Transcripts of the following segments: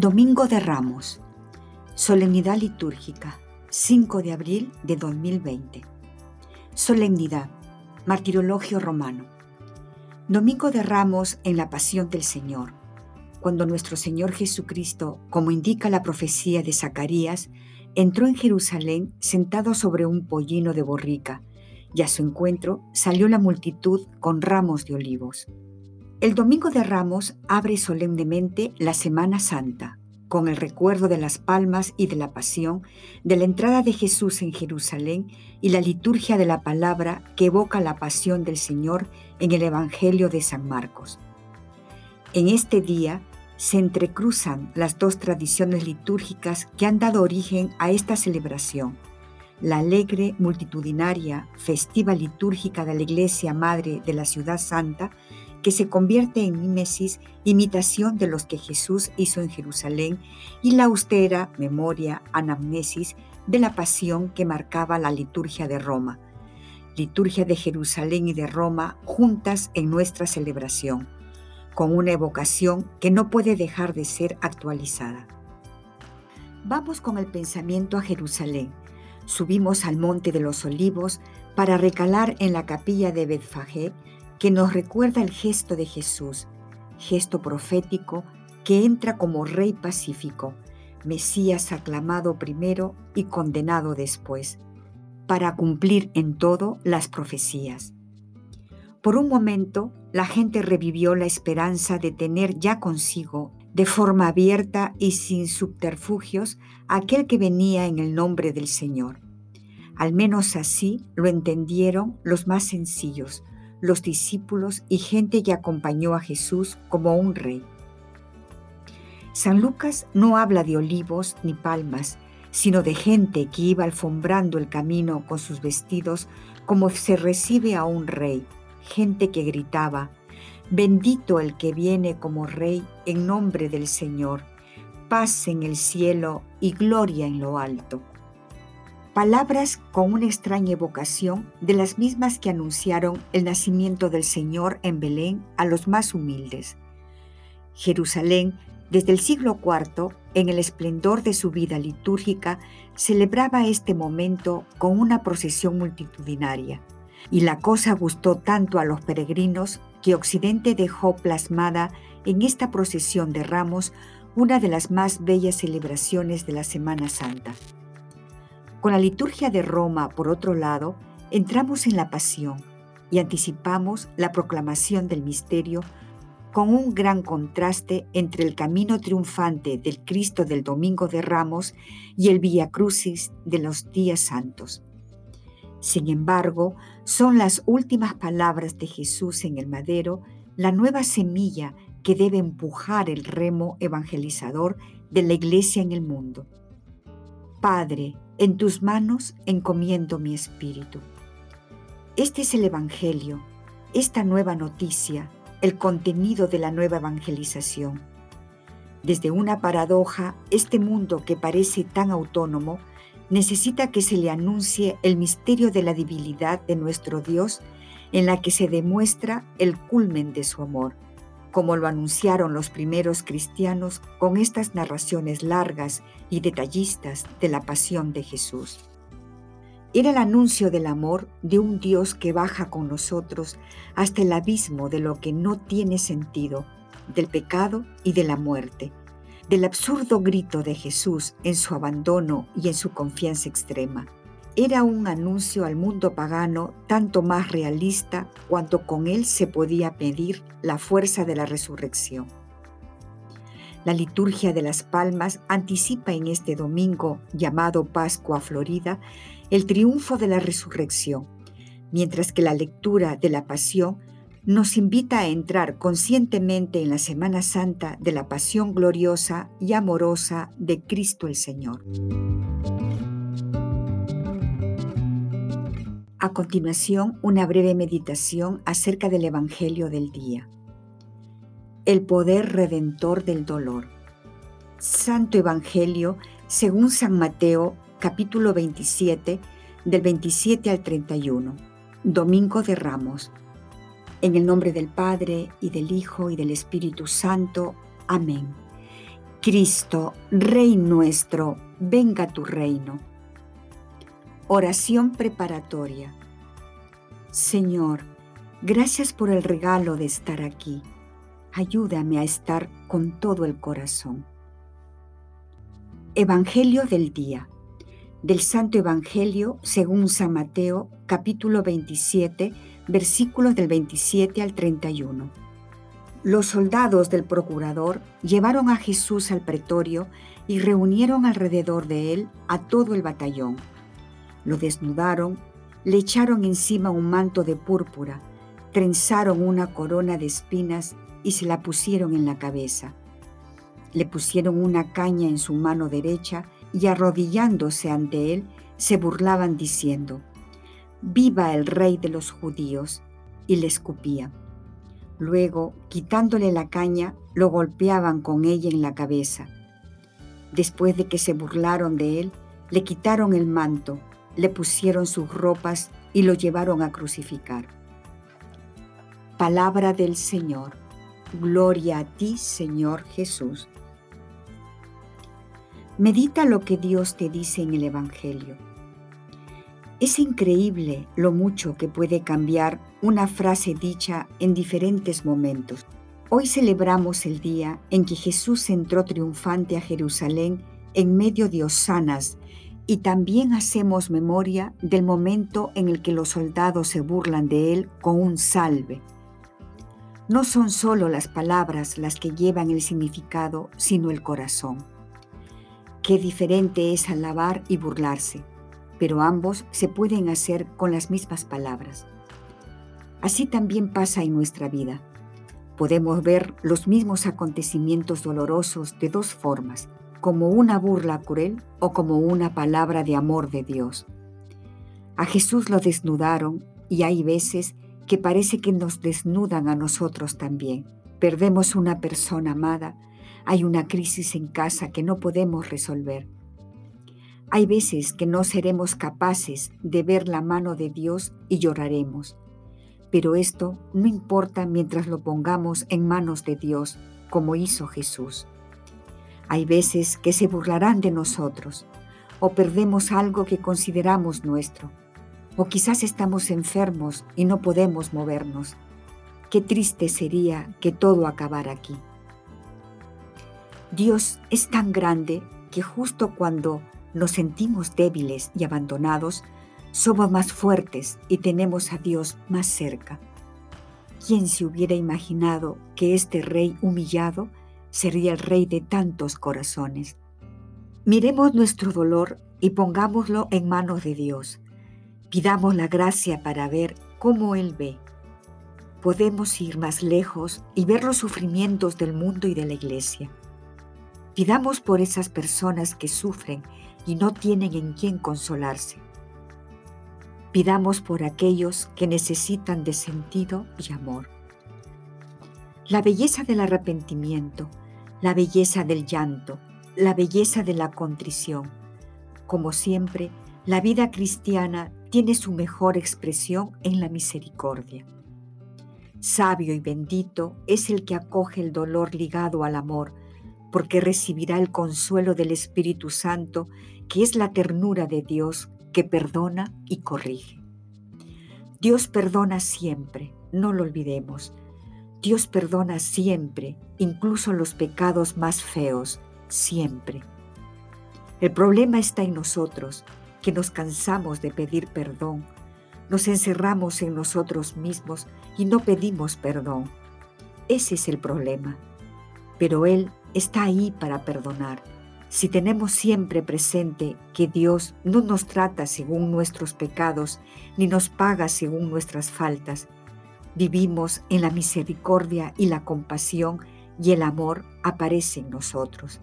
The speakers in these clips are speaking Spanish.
Domingo de Ramos. Solemnidad litúrgica. 5 de abril de 2020. Solemnidad. Martirologio romano. Domingo de Ramos en la Pasión del Señor. Cuando nuestro Señor Jesucristo, como indica la profecía de Zacarías, entró en Jerusalén sentado sobre un pollino de borrica, y a su encuentro salió la multitud con ramos de olivos. El Domingo de Ramos abre solemnemente la Semana Santa, con el recuerdo de las palmas y de la pasión, de la entrada de Jesús en Jerusalén y la liturgia de la palabra que evoca la pasión del Señor en el Evangelio de San Marcos. En este día se entrecruzan las dos tradiciones litúrgicas que han dado origen a esta celebración, la alegre, multitudinaria, festiva litúrgica de la Iglesia Madre de la Ciudad Santa, que se convierte en mimesis, imitación de los que Jesús hizo en Jerusalén, y la austera memoria, anamnesis de la pasión que marcaba la liturgia de Roma. Liturgia de Jerusalén y de Roma juntas en nuestra celebración, con una evocación que no puede dejar de ser actualizada. Vamos con el pensamiento a Jerusalén. Subimos al Monte de los Olivos para recalar en la capilla de Betfagé que nos recuerda el gesto de Jesús, gesto profético que entra como rey pacífico, Mesías aclamado primero y condenado después, para cumplir en todo las profecías. Por un momento, la gente revivió la esperanza de tener ya consigo, de forma abierta y sin subterfugios, aquel que venía en el nombre del Señor. Al menos así lo entendieron los más sencillos, los discípulos y gente que acompañó a Jesús como un rey. San Lucas no habla de olivos ni palmas, sino de gente que iba alfombrando el camino con sus vestidos como se recibe a un rey, gente que gritaba, bendito el que viene como rey en nombre del Señor, paz en el cielo y gloria en lo alto palabras con una extraña evocación de las mismas que anunciaron el nacimiento del Señor en Belén a los más humildes. Jerusalén, desde el siglo IV, en el esplendor de su vida litúrgica, celebraba este momento con una procesión multitudinaria, y la cosa gustó tanto a los peregrinos que Occidente dejó plasmada en esta procesión de ramos una de las más bellas celebraciones de la Semana Santa. Con la liturgia de Roma, por otro lado, entramos en la pasión y anticipamos la proclamación del misterio con un gran contraste entre el camino triunfante del Cristo del Domingo de Ramos y el Via Crucis de los días santos. Sin embargo, son las últimas palabras de Jesús en el madero la nueva semilla que debe empujar el remo evangelizador de la Iglesia en el mundo. Padre, en tus manos encomiendo mi espíritu. Este es el Evangelio, esta nueva noticia, el contenido de la nueva evangelización. Desde una paradoja, este mundo que parece tan autónomo necesita que se le anuncie el misterio de la divinidad de nuestro Dios en la que se demuestra el culmen de su amor como lo anunciaron los primeros cristianos con estas narraciones largas y detallistas de la pasión de Jesús. Era el anuncio del amor de un Dios que baja con nosotros hasta el abismo de lo que no tiene sentido, del pecado y de la muerte, del absurdo grito de Jesús en su abandono y en su confianza extrema era un anuncio al mundo pagano tanto más realista cuanto con él se podía pedir la fuerza de la resurrección. La liturgia de las palmas anticipa en este domingo llamado Pascua Florida el triunfo de la resurrección, mientras que la lectura de la pasión nos invita a entrar conscientemente en la Semana Santa de la pasión gloriosa y amorosa de Cristo el Señor. A continuación, una breve meditación acerca del Evangelio del día. El poder redentor del dolor. Santo Evangelio según San Mateo capítulo 27 del 27 al 31. Domingo de Ramos en el nombre del Padre y del Hijo y del Espíritu Santo. Amén. Cristo, Rey nuestro, venga tu reino. Oración preparatoria. Señor, gracias por el regalo de estar aquí. Ayúdame a estar con todo el corazón. Evangelio del día. Del Santo Evangelio según San Mateo, capítulo 27, versículos del 27 al 31. Los soldados del procurador llevaron a Jesús al pretorio y reunieron alrededor de él a todo el batallón. Lo desnudaron, le echaron encima un manto de púrpura, trenzaron una corona de espinas y se la pusieron en la cabeza. Le pusieron una caña en su mano derecha y arrodillándose ante él, se burlaban diciendo, Viva el rey de los judíos, y le escupían. Luego, quitándole la caña, lo golpeaban con ella en la cabeza. Después de que se burlaron de él, le quitaron el manto, le pusieron sus ropas y lo llevaron a crucificar. Palabra del Señor. Gloria a ti, Señor Jesús. Medita lo que Dios te dice en el Evangelio es increíble lo mucho que puede cambiar una frase dicha en diferentes momentos. Hoy celebramos el día en que Jesús entró triunfante a Jerusalén en medio de osanas y también hacemos memoria del momento en el que los soldados se burlan de él con un salve. No son solo las palabras las que llevan el significado, sino el corazón. Qué diferente es alabar y burlarse pero ambos se pueden hacer con las mismas palabras. Así también pasa en nuestra vida. Podemos ver los mismos acontecimientos dolorosos de dos formas, como una burla cruel o como una palabra de amor de Dios. A Jesús lo desnudaron y hay veces que parece que nos desnudan a nosotros también. Perdemos una persona amada, hay una crisis en casa que no podemos resolver hay veces que no seremos capaces de ver la mano de Dios y lloraremos, pero esto no importa mientras lo pongamos en manos de Dios, como hizo Jesús. Hay veces que se burlarán de nosotros, o perdemos algo que consideramos nuestro, o quizás estamos enfermos y no podemos movernos. Qué triste sería que todo acabara aquí. Dios es tan grande que justo cuando nos sentimos débiles y abandonados, somos más fuertes y tenemos a Dios más cerca. ¿Quién se hubiera imaginado que este rey humillado sería el rey de tantos corazones? Miremos nuestro dolor y pongámoslo en manos de Dios. Pidamos la gracia para ver cómo Él ve. Podemos ir más lejos y ver los sufrimientos del mundo y de la iglesia. Pidamos por esas personas que sufren y no tienen en quién consolarse. Pidamos por aquellos que necesitan de sentido y amor. La belleza del arrepentimiento, la belleza del llanto, la belleza de la contrición. Como siempre, la vida cristiana tiene su mejor expresión en la misericordia. Sabio y bendito es el que acoge el dolor ligado al amor, porque recibirá el consuelo del Espíritu Santo, que es la ternura de Dios que perdona y corrige. Dios perdona siempre, no lo olvidemos. Dios perdona siempre, incluso los pecados más feos, siempre. El problema está en nosotros, que nos cansamos de pedir perdón, nos encerramos en nosotros mismos y no pedimos perdón. Ese es el problema. Pero Él está ahí para perdonar. Si tenemos siempre presente que Dios no nos trata según nuestros pecados, ni nos paga según nuestras faltas, Vivimos en la misericordia y la compasión y el amor aparece en nosotros.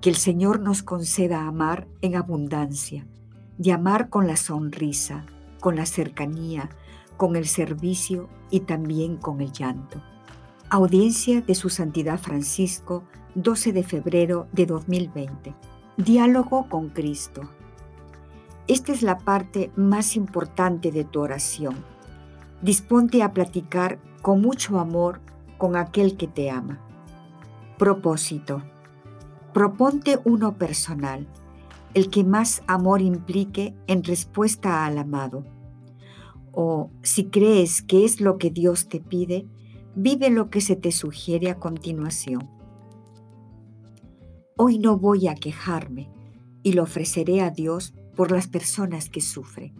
Que el Señor nos conceda amar en abundancia, y amar con la sonrisa, con la cercanía, con el servicio y también con el llanto. Audiencia de Su Santidad Francisco, 12 de febrero de 2020. Diálogo con Cristo. Esta es la parte más importante de tu oración. Disponte a platicar con mucho amor con aquel que te ama. Propósito. Proponte uno personal, el que más amor implique en respuesta al amado. O si crees que es lo que Dios te pide, vive lo que se te sugiere a continuación. Hoy no voy a quejarme y lo ofreceré a Dios por las personas que sufren.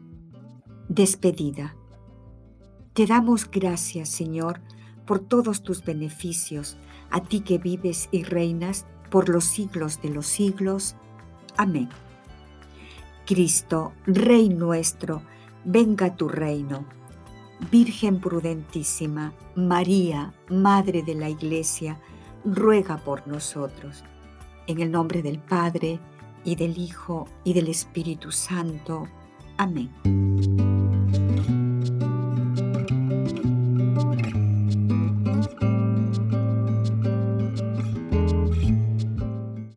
Despedida. Te damos gracias, Señor, por todos tus beneficios, a ti que vives y reinas por los siglos de los siglos. Amén. Cristo, Rey nuestro, venga tu reino. Virgen prudentísima, María, Madre de la Iglesia, ruega por nosotros. En el nombre del Padre, y del Hijo, y del Espíritu Santo. Amén.